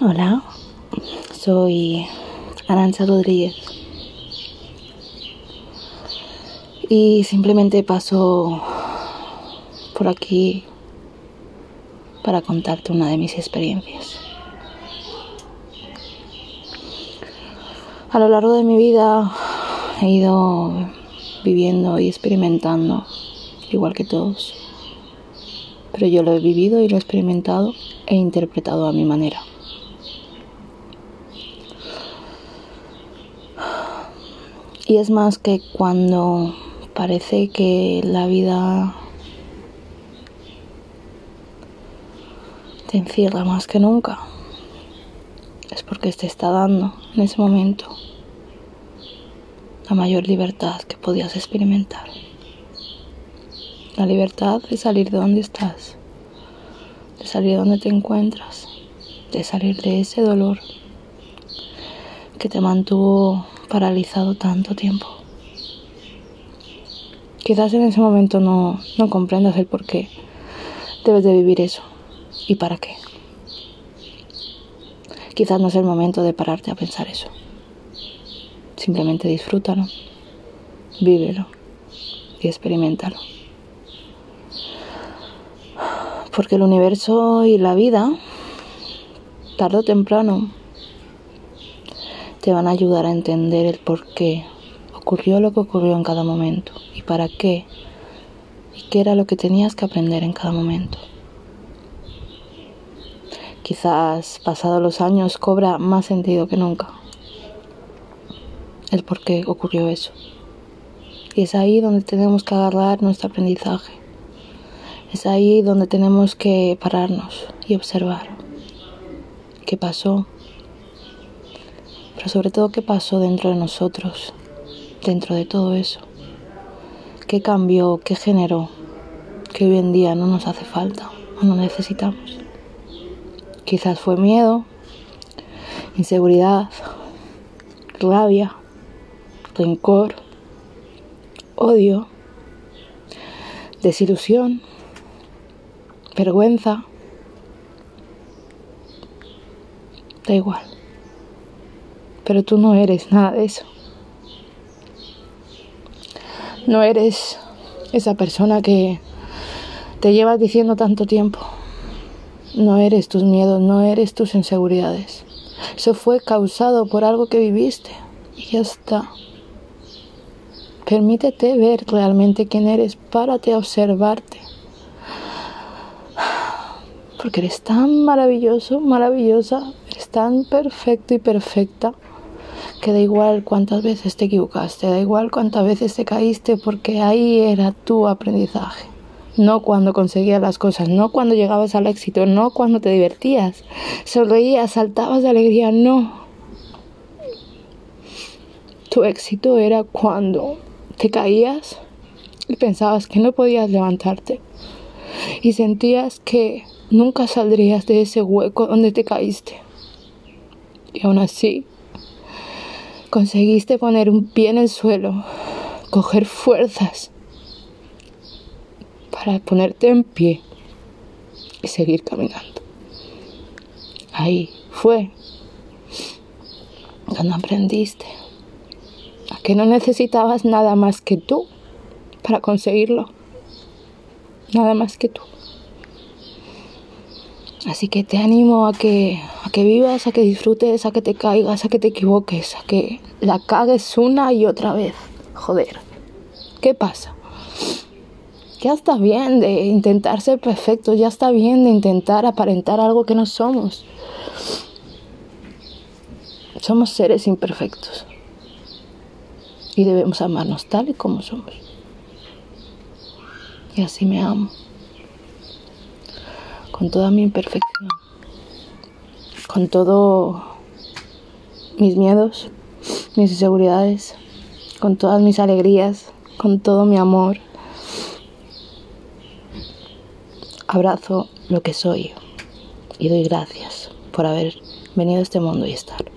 Hola, soy Aranza Rodríguez y simplemente paso por aquí para contarte una de mis experiencias. A lo largo de mi vida he ido viviendo y experimentando, igual que todos, pero yo lo he vivido y lo he experimentado e interpretado a mi manera. Y es más que cuando parece que la vida te encierra más que nunca, es porque te está dando en ese momento la mayor libertad que podías experimentar. La libertad de salir de donde estás, de salir de donde te encuentras, de salir de ese dolor que te mantuvo paralizado tanto tiempo. Quizás en ese momento no, no comprendas el por qué debes de vivir eso y para qué. Quizás no es el momento de pararte a pensar eso. Simplemente disfrútalo, vívelo y experimentalo. Porque el universo y la vida, tarde o temprano, te van a ayudar a entender el por qué ocurrió lo que ocurrió en cada momento y para qué y qué era lo que tenías que aprender en cada momento. Quizás pasados los años cobra más sentido que nunca el por qué ocurrió eso. Y es ahí donde tenemos que agarrar nuestro aprendizaje. Es ahí donde tenemos que pararnos y observar qué pasó, pero sobre todo qué pasó dentro de nosotros, dentro de todo eso. ¿Qué cambió? ¿Qué generó? Que hoy en día no nos hace falta o no necesitamos. Quizás fue miedo, inseguridad, rabia, rencor, odio, desilusión, vergüenza. Da igual. Pero tú no eres nada de eso. No eres esa persona que te llevas diciendo tanto tiempo. No eres tus miedos, no eres tus inseguridades. Eso fue causado por algo que viviste y ya está. Permítete ver realmente quién eres, párate a observarte. Porque eres tan maravilloso, maravillosa, tan perfecto y perfecta que da igual cuántas veces te equivocaste, da igual cuántas veces te caíste, porque ahí era tu aprendizaje. No cuando conseguías las cosas, no cuando llegabas al éxito, no cuando te divertías, sonreías, saltabas de alegría, no. Tu éxito era cuando te caías y pensabas que no podías levantarte y sentías que nunca saldrías de ese hueco donde te caíste. Y aún así, conseguiste poner un pie en el suelo, coger fuerzas para ponerte en pie y seguir caminando. Ahí fue cuando aprendiste a que no necesitabas nada más que tú para conseguirlo. Nada más que tú. Así que te animo a que, que vivas, a que disfrutes, a que te caigas, a que te equivoques, a que la cagues una y otra vez. Joder, ¿qué pasa? Ya está bien de intentar ser perfecto, ya está bien de intentar aparentar algo que no somos. Somos seres imperfectos y debemos amarnos tal y como somos. Y así me amo con toda mi imperfección, con todos mis miedos, mis inseguridades, con todas mis alegrías, con todo mi amor. Abrazo lo que soy y doy gracias por haber venido a este mundo y estar.